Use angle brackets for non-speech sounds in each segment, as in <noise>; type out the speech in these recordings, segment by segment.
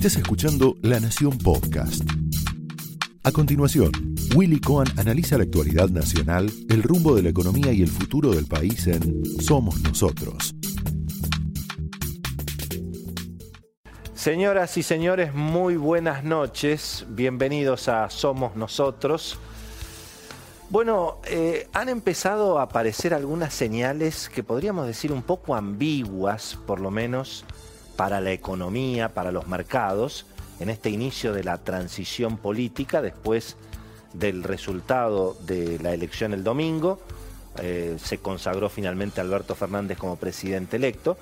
Estás escuchando La Nación Podcast. A continuación, Willy Cohen analiza la actualidad nacional, el rumbo de la economía y el futuro del país en Somos Nosotros. Señoras y señores, muy buenas noches. Bienvenidos a Somos Nosotros. Bueno, eh, han empezado a aparecer algunas señales que podríamos decir un poco ambiguas, por lo menos para la economía, para los mercados, en este inicio de la transición política después del resultado de la elección el domingo. Eh, se consagró finalmente Alberto Fernández como presidente electo.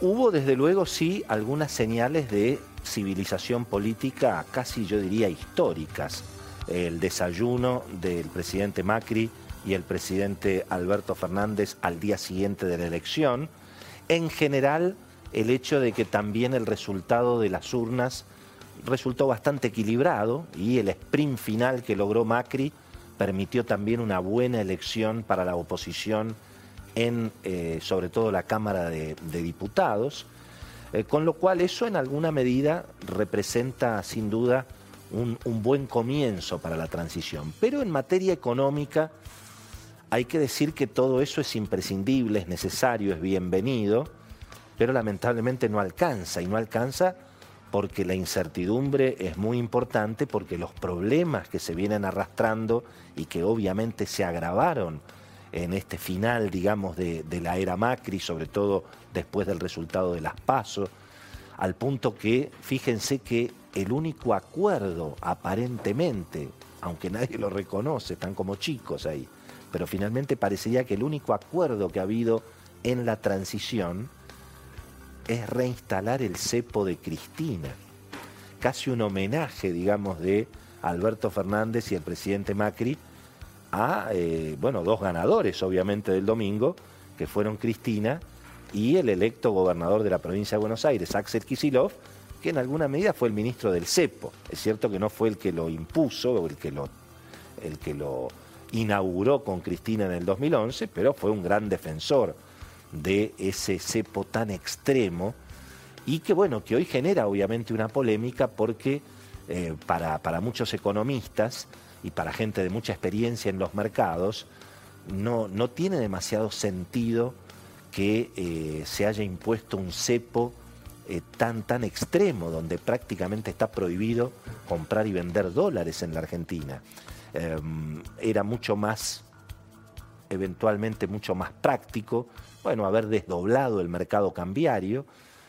Hubo desde luego sí algunas señales de civilización política casi yo diría históricas. El desayuno del presidente Macri y el presidente Alberto Fernández al día siguiente de la elección. En general, el hecho de que también el resultado de las urnas resultó bastante equilibrado y el sprint final que logró Macri permitió también una buena elección para la oposición en eh, sobre todo la Cámara de, Diputados, eh, con lo cual eso en alguna medida representa sin duda un, buen comienzo para la transición. Pero en materia económica hay que decir que todo eso es imprescindible, es necesario, es bienvenido, pero lamentablemente no alcanza y no alcanza porque la incertidumbre es muy importante, porque los problemas que se vienen arrastrando y que obviamente se agravaron en este final, digamos, de, la era Macri, sobre todo después del resultado de las pasos, al punto que, fíjense que el único acuerdo, aparentemente, aunque nadie lo reconoce, están como chicos ahí, pero finalmente parecería que el único acuerdo que ha habido en la transición es reinstalar el cepo de Cristina, casi un homenaje, digamos, de Alberto Fernández y el presidente Macri a, eh, bueno, dos ganadores, obviamente, del domingo, que fueron Cristina y el electo gobernador de la provincia de Buenos Aires, Axel Kisilov, que en alguna medida fue el ministro del CEPO. Es cierto que no fue el que lo impuso o el que lo, el que lo inauguró con Cristina en el 2011, pero fue un gran defensor de ese cepo tan extremo y que bueno, que hoy genera obviamente una polémica porque eh, para, para muchos economistas y para gente de mucha experiencia en los mercados, no, no tiene demasiado sentido que eh, se haya impuesto un cepo eh, tan, tan extremo, donde prácticamente está prohibido comprar y vender dólares en la Argentina. Em, era mucho más, eventualmente mucho más práctico, bueno, haber desdoblado el mercado cambiario,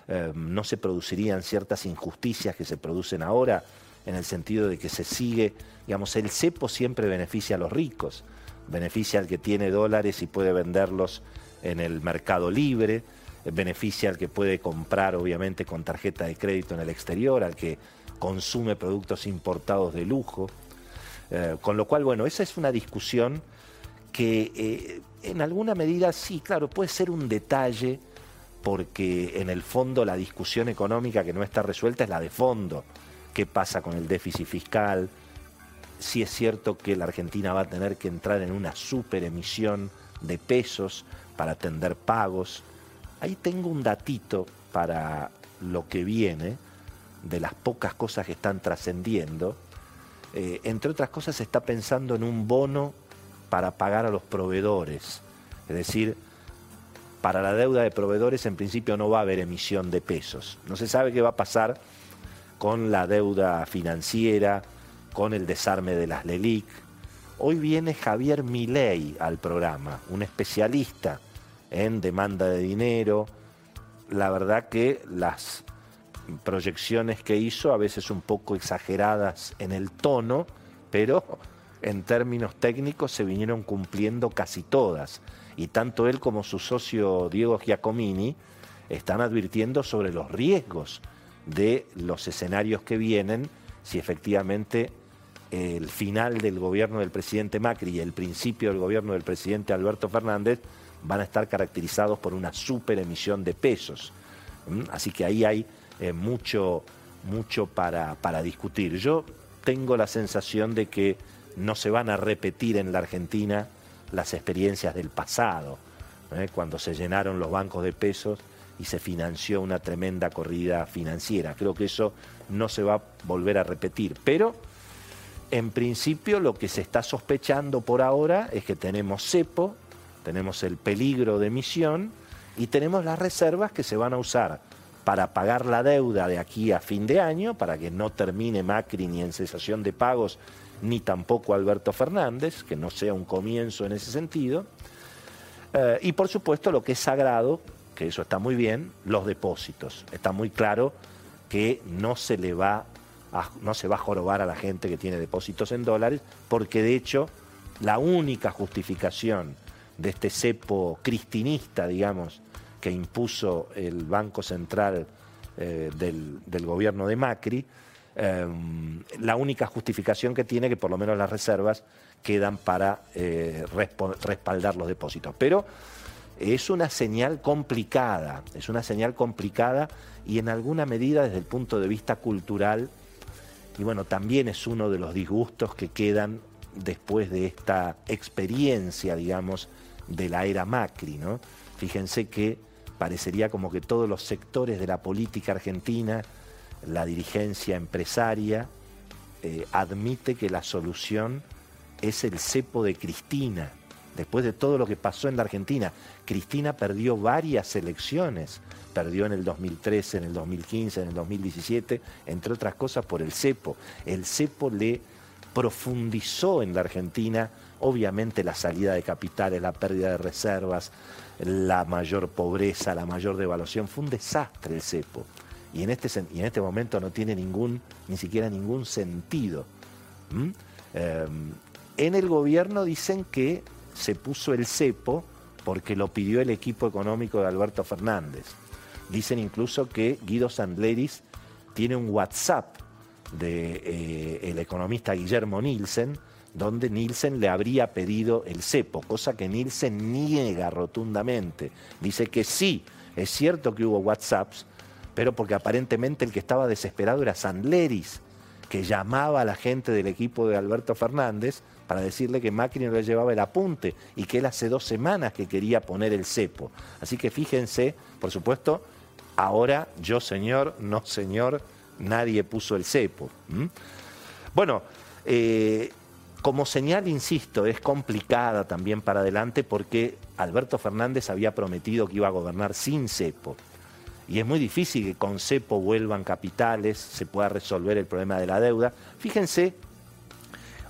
em, no se producirían ciertas injusticias que se producen ahora, en el sentido de que se sigue, digamos, el cepo siempre beneficia a los ricos, beneficia al que tiene dólares y puede venderlos en el mercado libre, beneficia al que puede comprar obviamente con tarjeta de crédito en el exterior, al que consume productos importados de lujo. Eh, con lo cual, bueno, esa es una discusión que eh, en alguna medida sí, claro, puede ser un detalle porque en el fondo la discusión económica que no está resuelta es la de fondo qué pasa con el déficit fiscal, si es cierto que la Argentina va a tener que entrar en una superemisión de pesos para atender pagos. Ahí tengo un datito para lo que viene, de las pocas cosas que están trascendiendo. Eh, entre otras cosas se está pensando en un bono para pagar a los proveedores. Es decir, para la deuda de proveedores en principio no va a haber emisión de pesos. No se sabe qué va a pasar con la deuda financiera, con el desarme de las LELIC. Hoy viene Javier Milei al programa, un especialista en demanda de dinero. La verdad que las proyecciones que hizo, a veces un poco exageradas en el tono, pero en términos técnicos se vinieron cumpliendo casi todas. Y tanto él como su socio Diego Giacomini están advirtiendo sobre los riesgos de los escenarios que vienen, si efectivamente el final del gobierno del presidente Macri y el principio del gobierno del presidente Alberto Fernández van a estar caracterizados por una super emisión de pesos. ¿Mm? Así que ahí hay eh, mucho, mucho para, para discutir. Yo tengo la sensación de que no se van a repetir en la Argentina las experiencias del pasado, ¿eh? cuando se llenaron los bancos de pesos y se financió una tremenda corrida financiera. Creo que eso no se va a volver a repetir. Pero, en principio, lo que se está sospechando por ahora es que tenemos cepo, tenemos el peligro de emisión y tenemos las reservas que se van a usar para pagar la deuda de aquí a fin de año, para que no termine Macri ni en cesación de pagos, ni tampoco Alberto Fernández, que no sea un comienzo en ese sentido. Eh, y por supuesto lo que es sagrado, que eso está muy bien, los depósitos. Está muy claro que no se le va no se va a jorobar a la gente que tiene depósitos en dólares, porque de hecho la única justificación de este cepo cristinista, digamos, que impuso el Banco Central eh, del, gobierno de Macri, em, la única justificación que tiene que por lo menos las reservas quedan para eh, respaldar los depósitos. Pero es una señal complicada, es una señal complicada y en alguna medida desde el punto de vista cultural, y bueno, también es uno de los disgustos que quedan después de esta experiencia, digamos, de la era Macri, ¿no? Fíjense que parecería como que todos los sectores de la política argentina, la dirigencia empresaria, eh, admite que la solución es el cepo de Cristina. Después de todo lo que pasó en la Argentina, Cristina perdió varias elecciones, perdió en el 2013, en el 2015, en el 2017, entre otras cosas por el cepo. El cepo le profundizó en la Argentina, obviamente la salida de capitales, la pérdida de reservas, la mayor pobreza, la mayor devaluación. Fue un desastre el cepo. Y en este, y en este momento no tiene ningún, ni siquiera ningún sentido. Em, en el gobierno dicen que se puso el cepo porque lo pidió el equipo económico de Alberto Fernández. Dicen incluso que Guido Sandleris tiene un WhatsApp del de, eh, economista Guillermo Nielsen, donde Nielsen le habría pedido el cepo, cosa que Nielsen niega rotundamente. Dice que sí, es cierto que hubo WhatsApps, pero porque aparentemente el que estaba desesperado era Sandleris, que llamaba a la gente del equipo de Alberto Fernández para decirle que Macri no le llevaba el apunte y que él hace dos semanas que quería poner el cepo. Así que fíjense, por supuesto, ahora yo señor, no señor, nadie puso el cepo. Bueno, eh, como señal, insisto, es complicada también para adelante porque Alberto Fernández había prometido que iba a gobernar sin cepo. Y es muy difícil que con cepo vuelvan capitales, se pueda resolver el problema de la deuda. Fíjense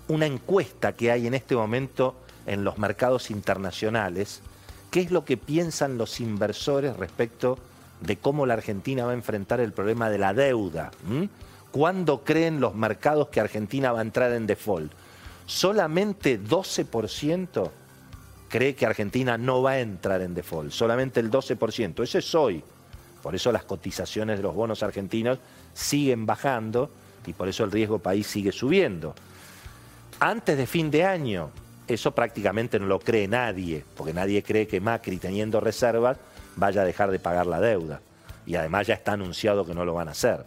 una encuesta que hay en este momento en los mercados internacionales, qué es lo que piensan los inversores respecto de cómo la Argentina va a enfrentar el problema de la deuda. ¿Cuándo creen los mercados que Argentina va a entrar en default? solamente 12% cree que Argentina no va a entrar en default, solamente el 12%. Eso es hoy. Por eso las cotizaciones de los bonos argentinos siguen bajando y por eso el riesgo país sigue subiendo. Antes de fin de año, eso prácticamente no lo cree nadie, porque nadie cree que Macri, teniendo reservas, vaya a dejar de pagar la deuda. Y además ya está anunciado que no lo van a hacer.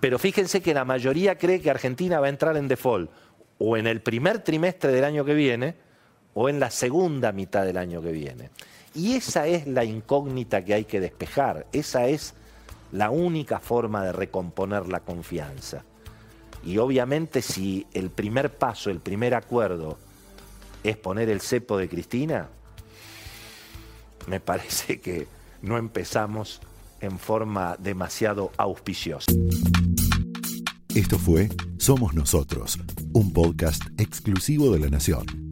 Pero fíjense que la mayoría cree que Argentina va a entrar en default o en el primer trimestre del año que viene o en la segunda mitad del año que viene. Y esa es la incógnita que hay que despejar, esa es la única forma de recomponer la confianza. Y obviamente si el primer paso, el primer acuerdo es poner el cepo de Cristina, me parece <laughs> que no empezamos en forma demasiado auspiciosa. Esto fue Somos Nosotros, un podcast exclusivo de La Nación.